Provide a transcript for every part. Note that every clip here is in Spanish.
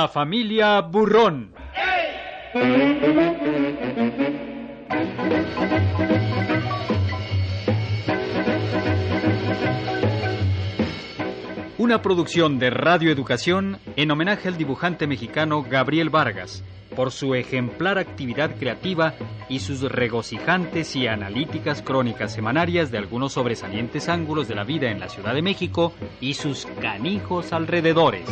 La familia Burrón. Una producción de Radio Educación en homenaje al dibujante mexicano Gabriel Vargas por su ejemplar actividad creativa y sus regocijantes y analíticas crónicas semanarias de algunos sobresalientes ángulos de la vida en la Ciudad de México y sus canijos alrededores.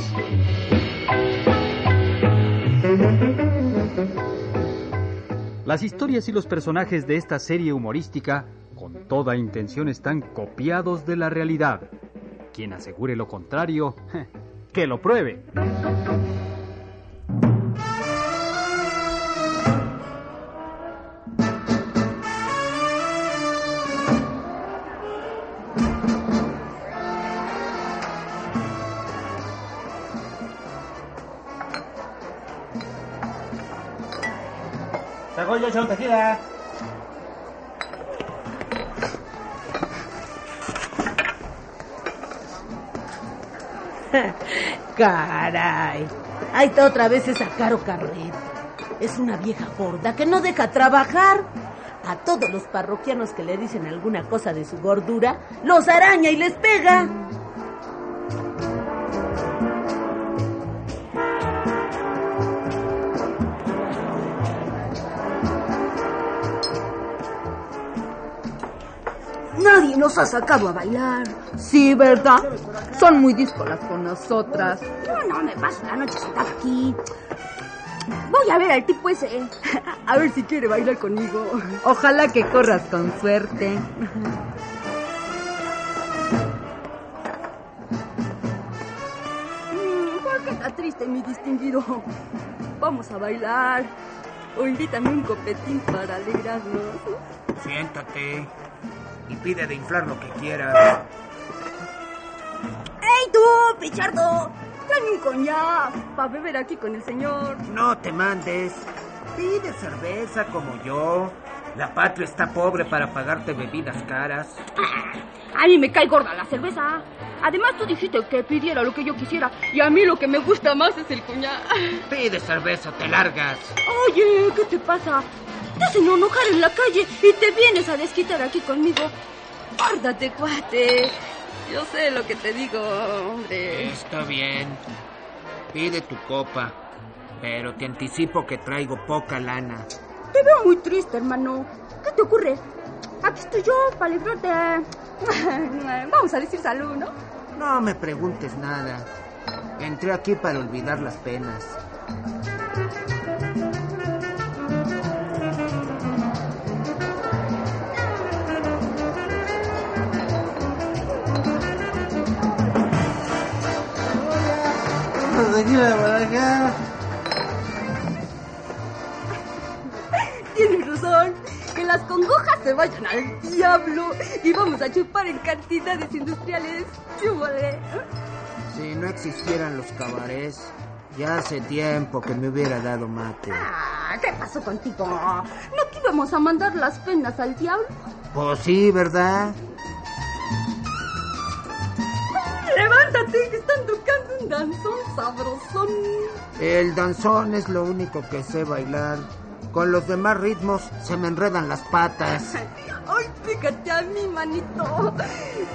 Las historias y los personajes de esta serie humorística con toda intención están copiados de la realidad. Quien asegure lo contrario, que lo pruebe. Caray. Ahí está otra vez esa Caro Carlet. Es una vieja gorda que no deja trabajar. A todos los parroquianos que le dicen alguna cosa de su gordura, los araña y les pega. Nadie nos ha sacado a bailar. Sí, ¿verdad? Son muy díscolas con nosotras. No, no, me paso la noche sentada aquí. Voy a ver al tipo ese. A ver si quiere bailar conmigo. Ojalá que corras con suerte. Mm, ¿Por qué está triste, mi distinguido? Vamos a bailar. O invítame un copetín para alegrarnos. Siéntate y pide de inflar lo que quieras. ¡Ey tú, pichardo! Tráeme un coñac para beber aquí con el señor. No te mandes. Pide cerveza como yo. La patria está pobre para pagarte bebidas caras. A mí me cae gorda la cerveza. Además, tú dijiste que pidiera lo que yo quisiera. Y a mí lo que me gusta más es el coñac. Pide cerveza, te largas. Oye, ¿qué te pasa? Te hacen enojar en la calle y te vienes a desquitar aquí conmigo. Guárdate, cuate. Yo sé lo que te digo, hombre. Está bien. Pide tu copa. Pero te anticipo que traigo poca lana. Te veo muy triste, hermano. ¿Qué te ocurre? Aquí estoy yo para. Vamos a decir salud, ¿no? No me preguntes nada. Entré aquí para olvidar las penas. Tequila para acá. Tienes razón. Que las congojas se vayan al diablo y vamos a chupar en cantidades industriales. Chúbale. Si no existieran los cabarets, ya hace tiempo que me hubiera dado mate. Ah, ¿Qué pasó contigo? ¿No que íbamos a mandar las penas al diablo? Pues sí, ¿verdad? Que están tocando un danzón sabrosón. El danzón es lo único que sé bailar. Con los demás ritmos se me enredan las patas. Ay, fíjate a mi manito,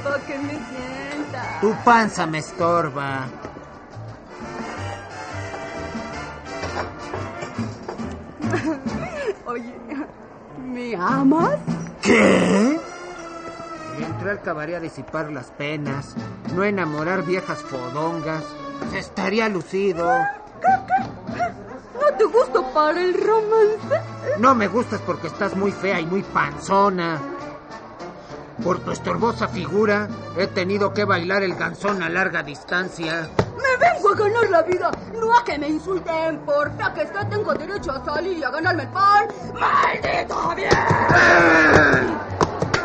para que me sienta. Tu panza me estorba. Oye, ¿me amas? ¿Qué? Entré al cabaret a disipar las penas, no enamorar viejas fodongas. Estaría lucido. ¿No te gusto para el romance? No me gustas porque estás muy fea y muy panzona. Por tu estorbosa figura, he tenido que bailar el ganzón a larga distancia. Me vengo a ganar la vida, no a que me insulten por que es que tengo derecho a salir y a ganarme el pan. ¡Maldito bien!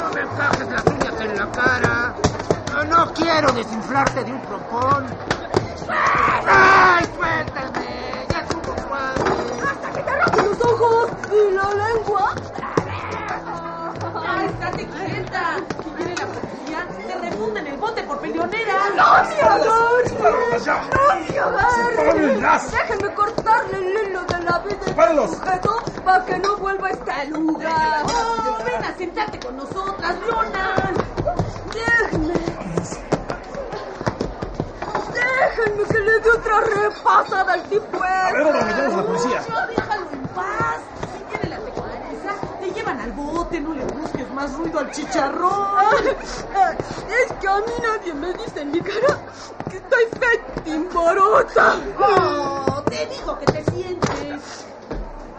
No me encajes las en la cara. No quiero desinflarte de un propón. ¡Ay, suéltame! ¡Ya estuvo suave! ¡Hasta que te arranque los ojos y la lengua! Estate quieta. Si viene la policía, te hunden el bote por peleonera. ¡No se agarren! ¡No se agarren! Déjenme cortarle el hilo de la vida de sujeto para que no vuelva a este lugar. Oh, ven a sentarte con nosotras, Lona. Déjenme. Déjenme que le dé otra repasada al tipo. A ver, ahora a la policía. No, déjalo en paz. Tiene la tequila, te llevan al bote, no le busques más ruido al chicharrón. Es que a mí nadie me dice en mi cara que estoy fea timborota. Oh, te digo que te sientes.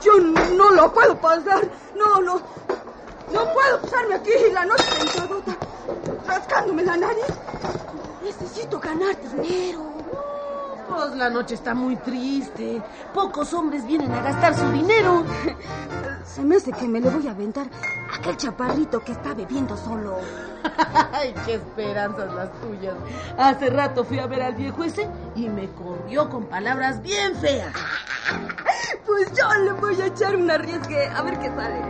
Yo no lo puedo pasar. No, no. No puedo pasarme aquí la noche sentadota, rascándome la nariz. Necesito ganar dinero. Pues la noche está muy triste. Pocos hombres vienen a gastar su dinero. Se me hace que me le voy a aventar a aquel chaparrito que está bebiendo solo. Ay, qué esperanzas las tuyas. Hace rato fui a ver al viejo ese y me corrió con palabras bien feas. Pues yo le voy a echar un arriesgue a ver qué sale.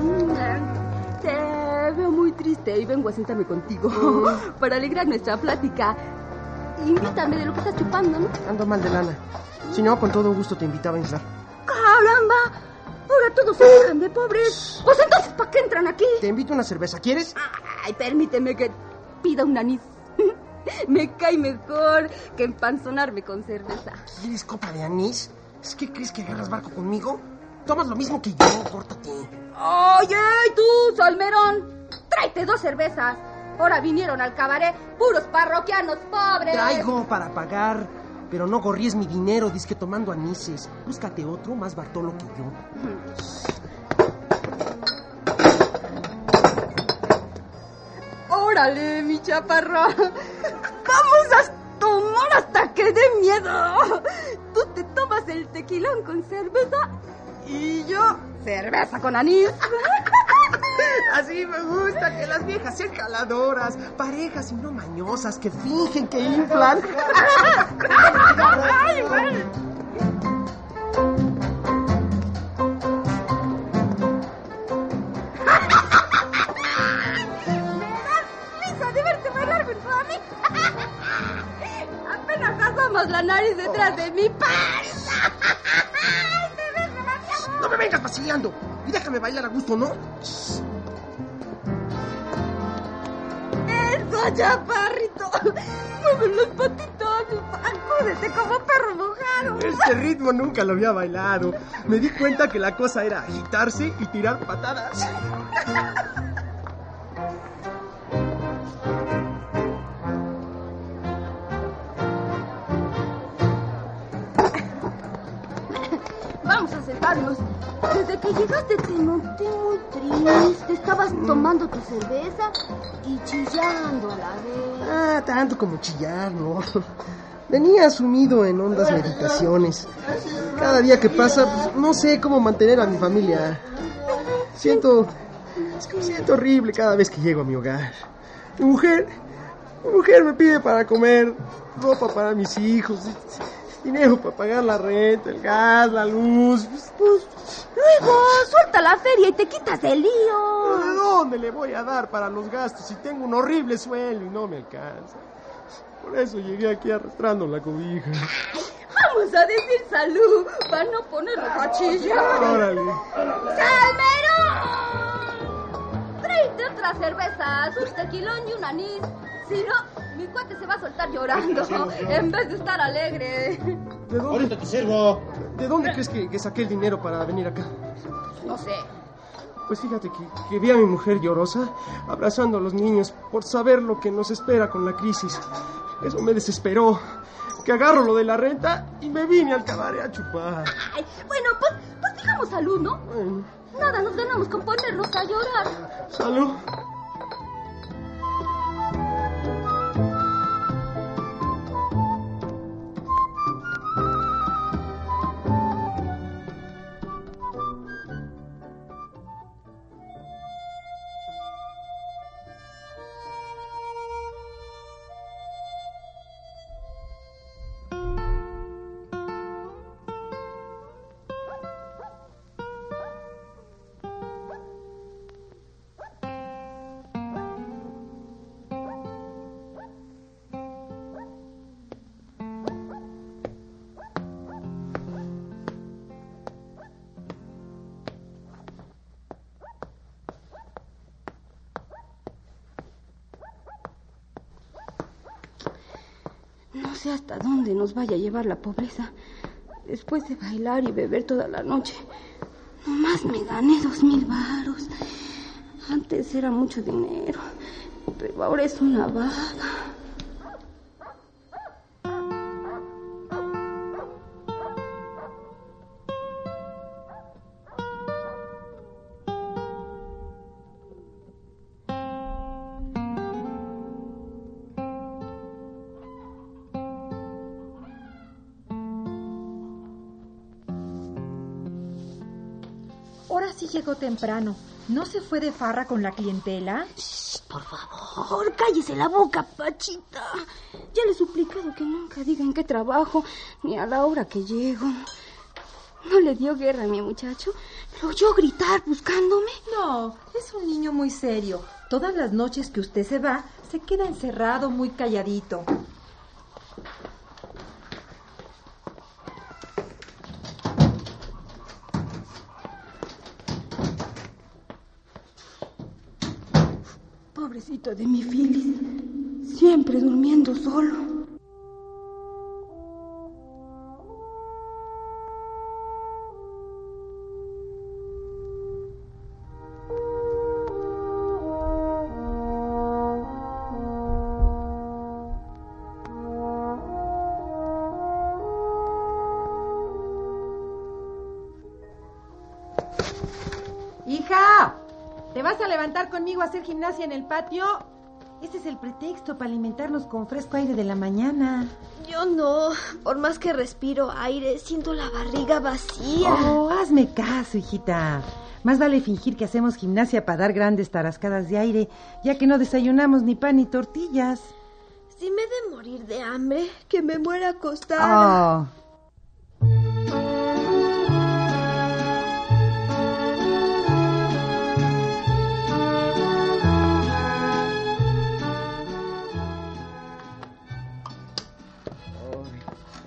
Mm, Te veo muy triste y vengo a sentarme contigo para alegrar nuestra plática. Invítame de lo que estás chupando, ¿no? Ando mal de lana. Si no, con todo gusto te invitaba a entrar. ¡Caramba! Ahora todos se dejan de pobres. Pues entonces, ¿para qué entran aquí? Te invito a una cerveza, ¿quieres? Ay, permíteme que pida un anís. Me cae mejor que empanzonarme con cerveza. ¿Quieres copa de anís? ¿Es que crees que agarras barco conmigo? Tomas lo mismo que yo, córtate. Oye, tú, Solmerón, tráete dos cervezas. Ahora vinieron al cabaret puros parroquianos pobres. Traigo para pagar, pero no gorríes mi dinero, disque tomando anises. Búscate otro más bartolo que yo. Órale, mi chaparra. Vamos a tomar hasta que dé miedo. Tú te tomas el tequilón con cerveza y yo cerveza con anís. Así me gusta que las viejas sean caladoras, parejas y no mañosas que fingen que inflan. Ay, bueno. La nariz detrás de mi panza. Vacilando y déjame bailar a gusto, ¿no? Eso, chaparrito. Mueve los patitos. Acúdete como perro mojado. Este ritmo nunca lo había bailado. Me di cuenta que la cosa era agitarse y tirar patadas. Vamos a sentarnos. Desde que llegaste te noté muy triste. Estabas tomando tu cerveza y chillando a la vez. Ah, tanto como chillar, ¿no? Venía sumido en hondas meditaciones. Cada día que pasa, pues, no sé cómo mantener a mi familia. Siento. es que me siento horrible cada vez que llego a mi hogar. Mi mujer. Mi mujer me pide para comer, ropa para mis hijos, dinero para pagar la renta, el gas, la luz. Pues, pues, Luego, suelta la feria y te quitas ¿De lío. dónde le voy a dar para los gastos si tengo un horrible sueldo y no me alcanza? Por eso llegué aquí arrastrando la cobija. Vamos a decir salud para no ponernos a chillar. Órale. ¡Salmerón! Tráete otra cerveza, un tequilón y un anís. Si no, mi cuate se va a soltar llorando en vez de estar alegre. ¿De dónde, Ahorita te sirvo. ¿de dónde crees que, que saqué el dinero para venir acá? No sé. Pues fíjate que, que vi a mi mujer llorosa abrazando a los niños por saber lo que nos espera con la crisis. Eso me desesperó. Que agarro lo de la renta y me vine al cabaret a chupar. Ay, bueno, pues, pues digamos salud, ¿no? Bueno, Nada nos ganamos con ponernos a llorar. salud. Sé hasta dónde nos vaya a llevar la pobreza. Después de bailar y beber toda la noche, nomás me gané dos mil varos. Antes era mucho dinero, pero ahora es una vaga. Llegó temprano. ¿No se fue de farra con la clientela? Shh, por favor, cállese la boca, Pachita. Ya le he suplicado que nunca diga en qué trabajo, ni a la hora que llego. ¿No le dio guerra a mi muchacho? ¿Lo oyó gritar buscándome? No, es un niño muy serio. Todas las noches que usted se va, se queda encerrado muy calladito. De mi Phyllis, siempre durmiendo solo. Conmigo a hacer gimnasia en el patio? Este es el pretexto para alimentarnos con fresco aire de la mañana. Yo no. Por más que respiro aire, siento la barriga vacía. Oh, hazme caso, hijita. Más vale fingir que hacemos gimnasia para dar grandes tarascadas de aire, ya que no desayunamos ni pan ni tortillas. Si me he de morir de hambre, que me muera acostada. Oh.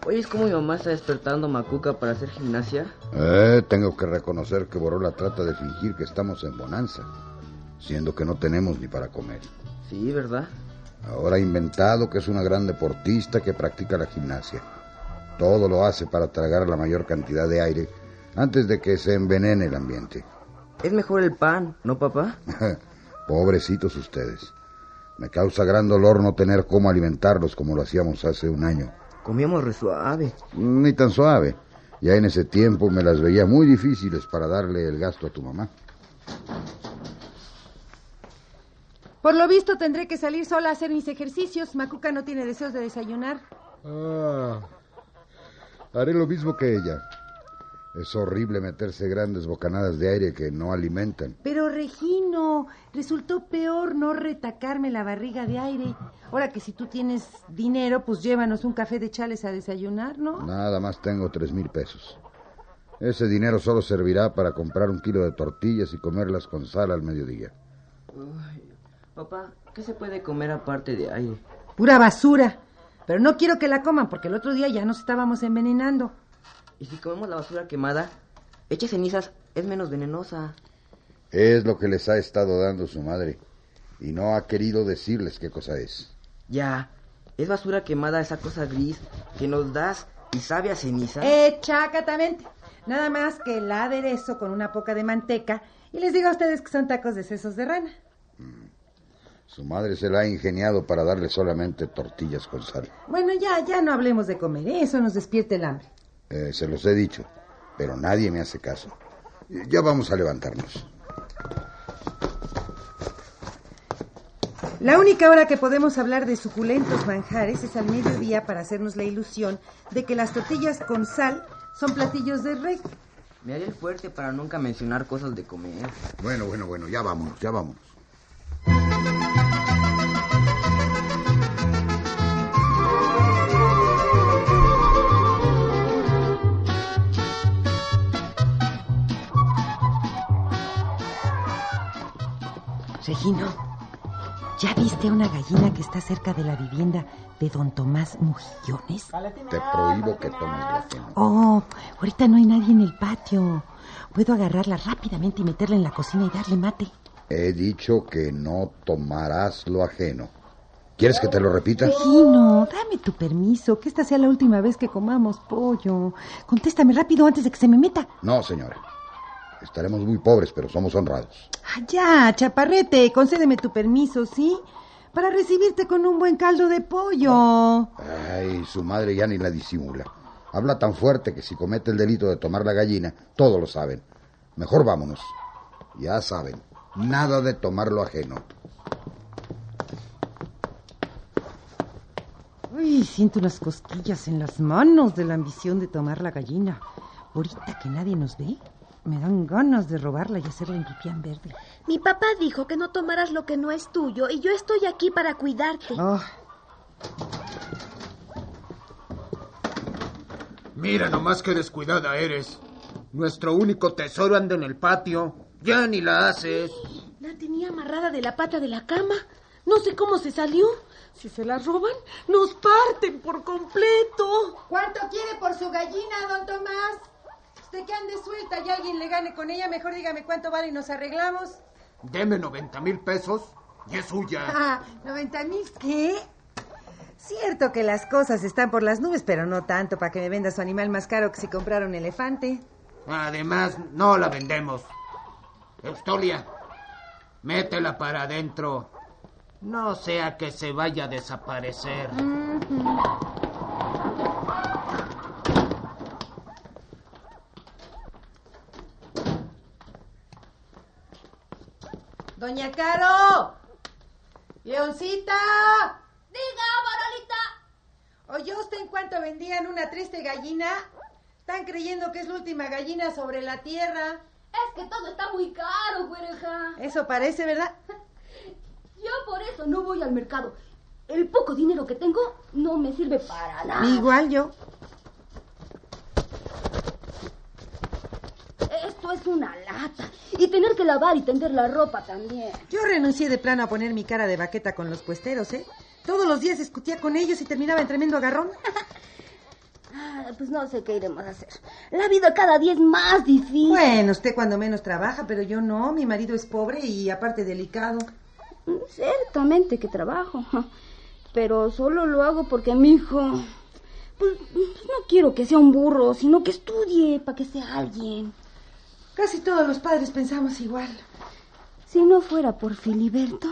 Oye, es como mi mamá está despertando Macuca para hacer gimnasia. Eh, tengo que reconocer que Borola trata de fingir que estamos en bonanza, siendo que no tenemos ni para comer. Sí, ¿verdad? Ahora ha inventado que es una gran deportista que practica la gimnasia. Todo lo hace para tragar la mayor cantidad de aire antes de que se envenene el ambiente. Es mejor el pan, ¿no, papá? Pobrecitos ustedes. Me causa gran dolor no tener cómo alimentarlos como lo hacíamos hace un año. Comíamos re suave. Ni tan suave. Ya en ese tiempo me las veía muy difíciles para darle el gasto a tu mamá. Por lo visto tendré que salir sola a hacer mis ejercicios. Macuca no tiene deseos de desayunar. Ah, haré lo mismo que ella. Es horrible meterse grandes bocanadas de aire que no alimentan. Pero Regino, resultó peor no retacarme la barriga de aire. Ahora que si tú tienes dinero, pues llévanos un café de chales a desayunar, ¿no? Nada más tengo tres mil pesos. Ese dinero solo servirá para comprar un kilo de tortillas y comerlas con sal al mediodía. Uy, papá, ¿qué se puede comer aparte de aire? Pura basura. Pero no quiero que la coman porque el otro día ya nos estábamos envenenando. ¿Y si comemos la basura quemada? Eche cenizas, es menos venenosa. Es lo que les ha estado dando su madre. Y no ha querido decirles qué cosa es. Ya, es basura quemada esa cosa gris que nos das y sabe a ceniza. Exactamente. Nada más que el aderezo con una poca de manteca y les digo a ustedes que son tacos de sesos de rana. Su madre se la ha ingeniado para darle solamente tortillas con sal. Bueno, ya, ya no hablemos de comer, ¿eh? eso nos despierta el hambre. Eh, se los he dicho, pero nadie me hace caso. Ya vamos a levantarnos. La única hora que podemos hablar de suculentos manjares es al mediodía para hacernos la ilusión de que las tortillas con sal son platillos de rey. Me haré el fuerte para nunca mencionar cosas de comer. Bueno, bueno, bueno, ya vámonos, ya vámonos. Regino, ¿ya viste una gallina que está cerca de la vivienda de don Tomás Mujillones? Te prohíbo que tomes lo ajeno. Oh, ahorita no hay nadie en el patio. Puedo agarrarla rápidamente y meterla en la cocina y darle mate. He dicho que no tomarás lo ajeno. ¿Quieres que te lo repita? Gino, dame tu permiso, que esta sea la última vez que comamos pollo. Contéstame rápido antes de que se me meta. No, señora. Estaremos muy pobres, pero somos honrados. Ah, ya, chaparrete, concédeme tu permiso, ¿sí? Para recibirte con un buen caldo de pollo. Ay, su madre ya ni la disimula. Habla tan fuerte que si comete el delito de tomar la gallina, todos lo saben. Mejor vámonos. Ya saben, nada de tomar lo ajeno. Uy, siento unas cosquillas en las manos de la ambición de tomar la gallina. Ahorita que nadie nos ve, me dan ganas de robarla y hacerla en pipián verde. Mi papá dijo que no tomaras lo que no es tuyo y yo estoy aquí para cuidarte. Oh, Mira nomás qué descuidada eres. Nuestro único tesoro anda en el patio. Ya ni la haces. La tenía amarrada de la pata de la cama. No sé cómo se salió. Si se la roban, nos parten por completo. ¿Cuánto quiere por su gallina, don Tomás? Usted que ande suelta y alguien le gane con ella, mejor dígame cuánto vale y nos arreglamos. Deme 90 mil pesos y es suya. Ah, ¿90 mil qué? Cierto que las cosas están por las nubes, pero no tanto para que me venda su animal más caro que si comprara un elefante. Además, no la vendemos. Eustolia, métela para adentro. No sea que se vaya a desaparecer. Doña Caro. Leoncita. Diga, Barolita. ¿Oyó usted en cuanto vendían una triste gallina? Están creyendo que es la última gallina sobre la tierra. Es que todo está muy caro, güereja. Eso parece, ¿verdad? Yo por eso no voy al mercado. El poco dinero que tengo no me sirve para nada. Igual yo. Esto es una lata. Y tener que lavar y tender la ropa también. Yo renuncié de plano a poner mi cara de baqueta con los puesteros, ¿eh? Todos los días discutía con ellos y terminaba en tremendo agarrón. Ah, Pues no sé qué iremos a hacer. La vida cada día es más difícil. Bueno, usted cuando menos trabaja, pero yo no. Mi marido es pobre y aparte delicado. Ciertamente que trabajo. Pero solo lo hago porque mi hijo... Pues, pues no quiero que sea un burro, sino que estudie para que sea alguien. Casi todos los padres pensamos igual. Si no fuera por Filiberto,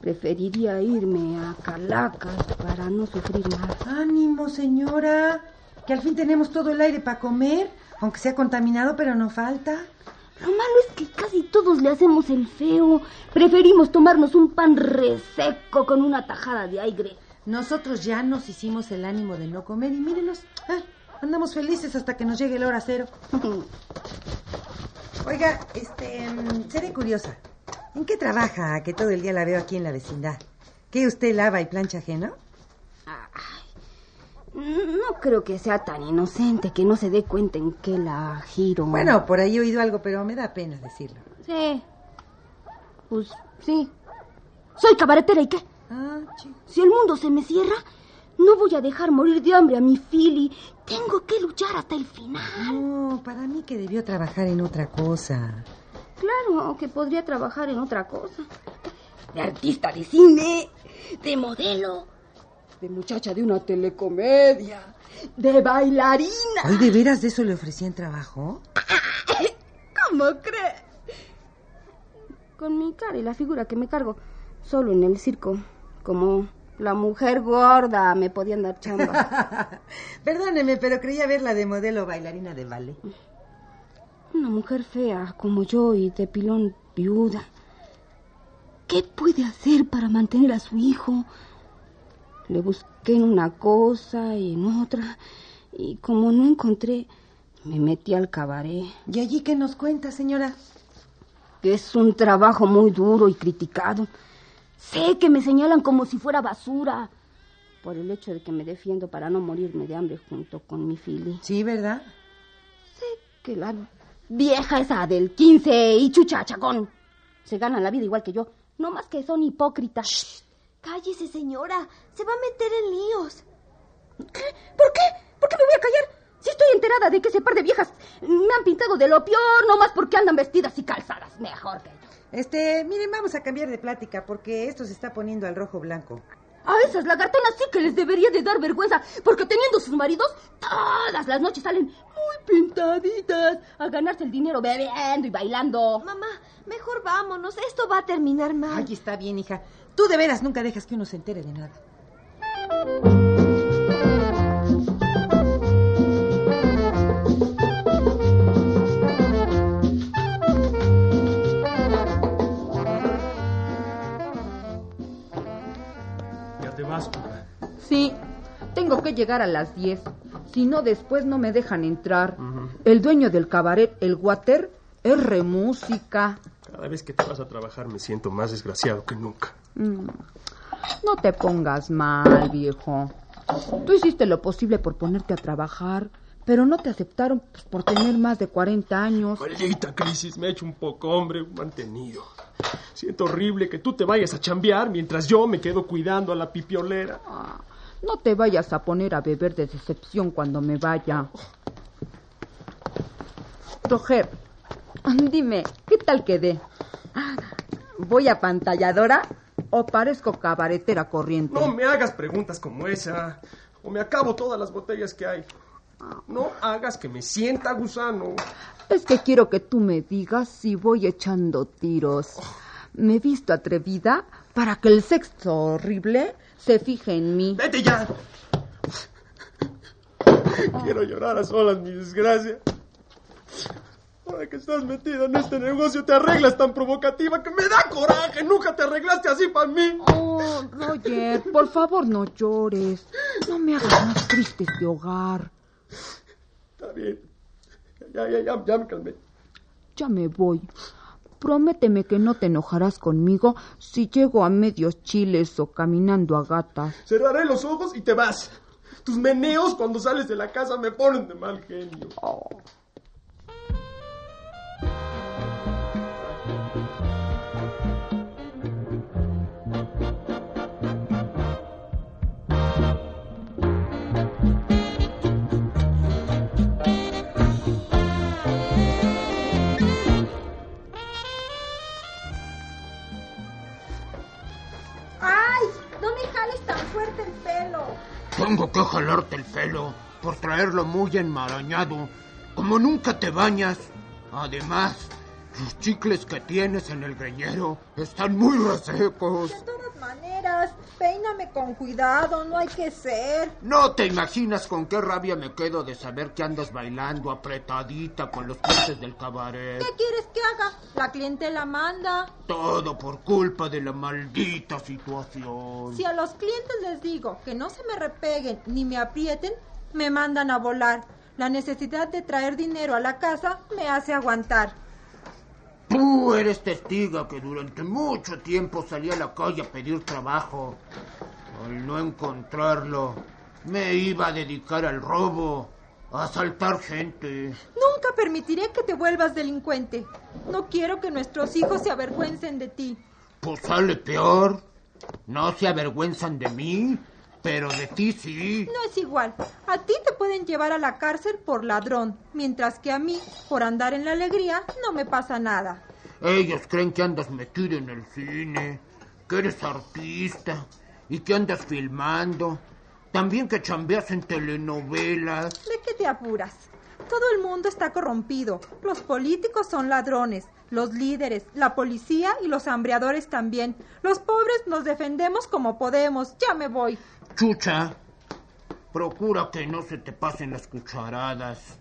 preferiría irme a Calacas para no sufrir más. Ánimo, señora. Que al fin tenemos todo el aire para comer, aunque sea contaminado, pero no falta. Lo malo es que casi todos le hacemos el feo. Preferimos tomarnos un pan reseco con una tajada de aire. Nosotros ya nos hicimos el ánimo de no comer y mírenos, ah, andamos felices hasta que nos llegue la hora cero. Oiga, este, mm, seré curiosa. ¿En qué trabaja que todo el día la veo aquí en la vecindad? ¿Qué usted lava y plancha ajeno? No creo que sea tan inocente que no se dé cuenta en qué la giro. Bueno, por ahí he oído algo, pero me da pena decirlo. Sí. Pues sí. Soy cabaretera y qué. Ah, Si el mundo se me cierra, no voy a dejar morir de hambre a mi Philly. Tengo que luchar hasta el final. No, para mí que debió trabajar en otra cosa. Claro que podría trabajar en otra cosa. De artista de cine, de modelo, de muchacha de una telecomedia, de bailarina. ¿Ay, de veras de eso le ofrecían trabajo? ¿Cómo cree? Con mi cara y la figura que me cargo, solo en el circo, como la mujer gorda, me podían dar chamba. Perdóneme, pero creía verla de modelo bailarina de ballet. Una mujer fea como yo y de pilón viuda. ¿Qué puede hacer para mantener a su hijo? Le busqué en una cosa y en otra, y como no encontré, me metí al cabaret. ¿Y allí qué nos cuenta, señora? Que es un trabajo muy duro y criticado. Sé que me señalan como si fuera basura, por el hecho de que me defiendo para no morirme de hambre junto con mi Philly. Sí, ¿verdad? Que la vieja esa del 15 y chuchachacón se ganan la vida igual que yo, no más que son hipócritas. Cállese, señora. Se va a meter en líos. ¿Qué? ¿Por qué? ¿Por qué me voy a callar? Si estoy enterada de que ese par de viejas me han pintado de lo peor, no más porque andan vestidas y calzadas. Mejor que. Este, miren, vamos a cambiar de plática porque esto se está poniendo al rojo blanco. A esas lagartonas sí que les debería de dar vergüenza, porque teniendo sus maridos, todas las noches salen muy pintaditas a ganarse el dinero bebiendo y bailando. Mamá, mejor vámonos. Esto va a terminar mal. Ay, está bien, hija. Tú de veras nunca dejas que uno se entere de nada. Te vas, Cora. Sí, tengo que llegar a las 10. Si no, después no me dejan entrar. El dueño del cabaret, el Water, es remúsica. Cada vez que te vas a trabajar me siento más desgraciado que nunca. Mm. No te pongas mal, viejo. Tú hiciste lo posible por ponerte a trabajar, pero no te aceptaron pues, por tener más de 40 años. Maldita crisis, me he hecho un poco hombre mantenido. Siento horrible que tú te vayas a chambear mientras yo me quedo cuidando a la pipiolera. Ah, no te vayas a poner a beber de decepción cuando me vaya. Roger, dime, ¿qué tal quedé? ¿Voy a pantalladora o parezco cabaretera corriente? No me hagas preguntas como esa, o me acabo todas las botellas que hay. No hagas que me sienta gusano. Es que quiero que tú me digas si voy echando tiros. Me he visto atrevida para que el sexo horrible se fije en mí. ¡Vete ya! Quiero llorar a solas mi desgracia. Ahora que estás metida en este negocio te arreglas tan provocativa que me da coraje. Nunca te arreglaste así para mí. Oh, Roger, por favor no llores. No me hagas más triste este hogar. Está bien. Ya, ya, ya, ya me calmé. Ya me voy. Prométeme que no te enojarás conmigo si llego a medios chiles o caminando a gatas. Cerraré los ojos y te vas. Tus meneos cuando sales de la casa me ponen de mal genio. Oh. Que jalarte el pelo por traerlo muy enmarañado, como nunca te bañas. Además, los chicles que tienes en el greñero están muy resecos. Peíname con cuidado, no hay que ser. No te imaginas con qué rabia me quedo de saber que andas bailando apretadita con los clientes del cabaret. ¿Qué quieres que haga? La clientela manda. Todo por culpa de la maldita situación. Si a los clientes les digo que no se me repeguen ni me aprieten, me mandan a volar. La necesidad de traer dinero a la casa me hace aguantar. Tú eres testiga que durante mucho tiempo salí a la calle a pedir trabajo. Al no encontrarlo, me iba a dedicar al robo, a asaltar gente. Nunca permitiré que te vuelvas delincuente. No quiero que nuestros hijos se avergüencen de ti. Pues sale peor. No se avergüenzan de mí, pero de ti sí. No es igual. A ti te pueden llevar a la cárcel por ladrón, mientras que a mí, por andar en la alegría, no me pasa nada. Ellos creen que andas metido en el cine, que eres artista y que andas filmando. También que chambeas en telenovelas. ¿De qué te apuras? Todo el mundo está corrompido. Los políticos son ladrones, los líderes, la policía y los hambreadores también. Los pobres nos defendemos como podemos. Ya me voy. Chucha, procura que no se te pasen las cucharadas.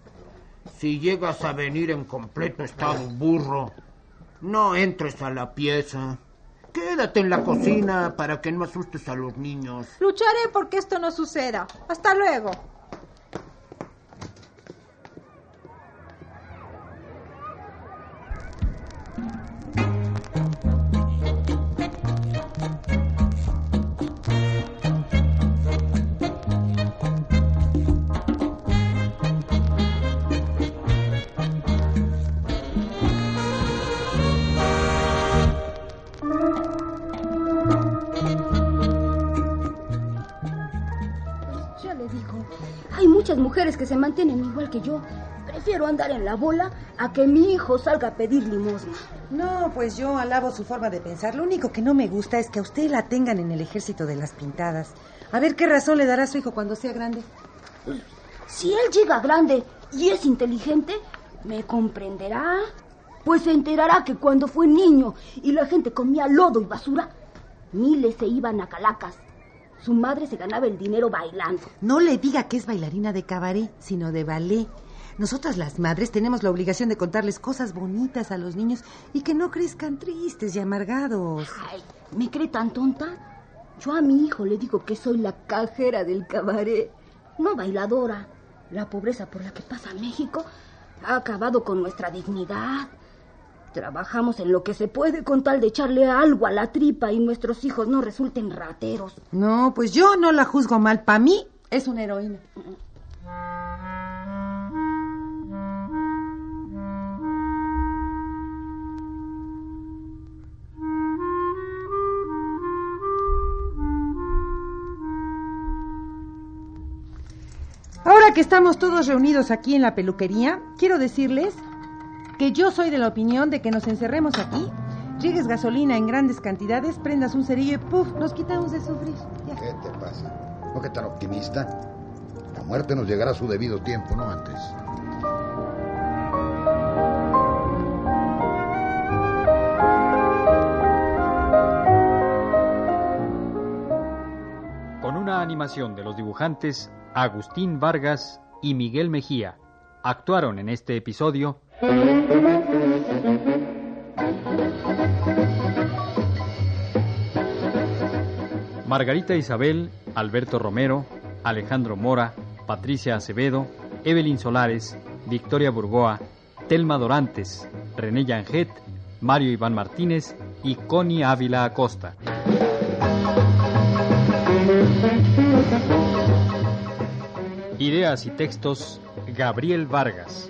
Si llegas a venir en completo estado burro, no entres a la pieza. Quédate en la cocina para que no asustes a los niños. Lucharé porque esto no suceda. Hasta luego. Que se mantienen igual que yo. Prefiero andar en la bola a que mi hijo salga a pedir limosna. No, pues yo alabo su forma de pensar. Lo único que no me gusta es que a usted la tengan en el ejército de las pintadas. A ver qué razón le dará a su hijo cuando sea grande. Si él llega grande y es inteligente, me comprenderá. Pues se enterará que cuando fue niño y la gente comía lodo y basura, miles se iban a calacas. Su madre se ganaba el dinero bailando. No le diga que es bailarina de cabaret, sino de ballet. Nosotras las madres tenemos la obligación de contarles cosas bonitas a los niños y que no crezcan tristes y amargados. Ay, ¿me cree tan tonta? Yo a mi hijo le digo que soy la cajera del cabaret, no bailadora. La pobreza por la que pasa México ha acabado con nuestra dignidad. Trabajamos en lo que se puede con tal de echarle algo a la tripa y nuestros hijos no resulten rateros. No, pues yo no la juzgo mal. Para mí es una heroína. Ahora que estamos todos reunidos aquí en la peluquería, quiero decirles que yo soy de la opinión de que nos encerremos aquí, llegues gasolina en grandes cantidades, prendas un cerillo y ¡puf! nos quitamos de sufrir. Ya. ¿Qué te pasa? ¿No que tan optimista? La muerte nos llegará a su debido tiempo, no antes. Con una animación de los dibujantes Agustín Vargas y Miguel Mejía, actuaron en este episodio Margarita Isabel, Alberto Romero, Alejandro Mora, Patricia Acevedo, Evelyn Solares, Victoria Burgoa, Telma Dorantes, René Yanget, Mario Iván Martínez y Connie Ávila Acosta. Ideas y textos Gabriel Vargas.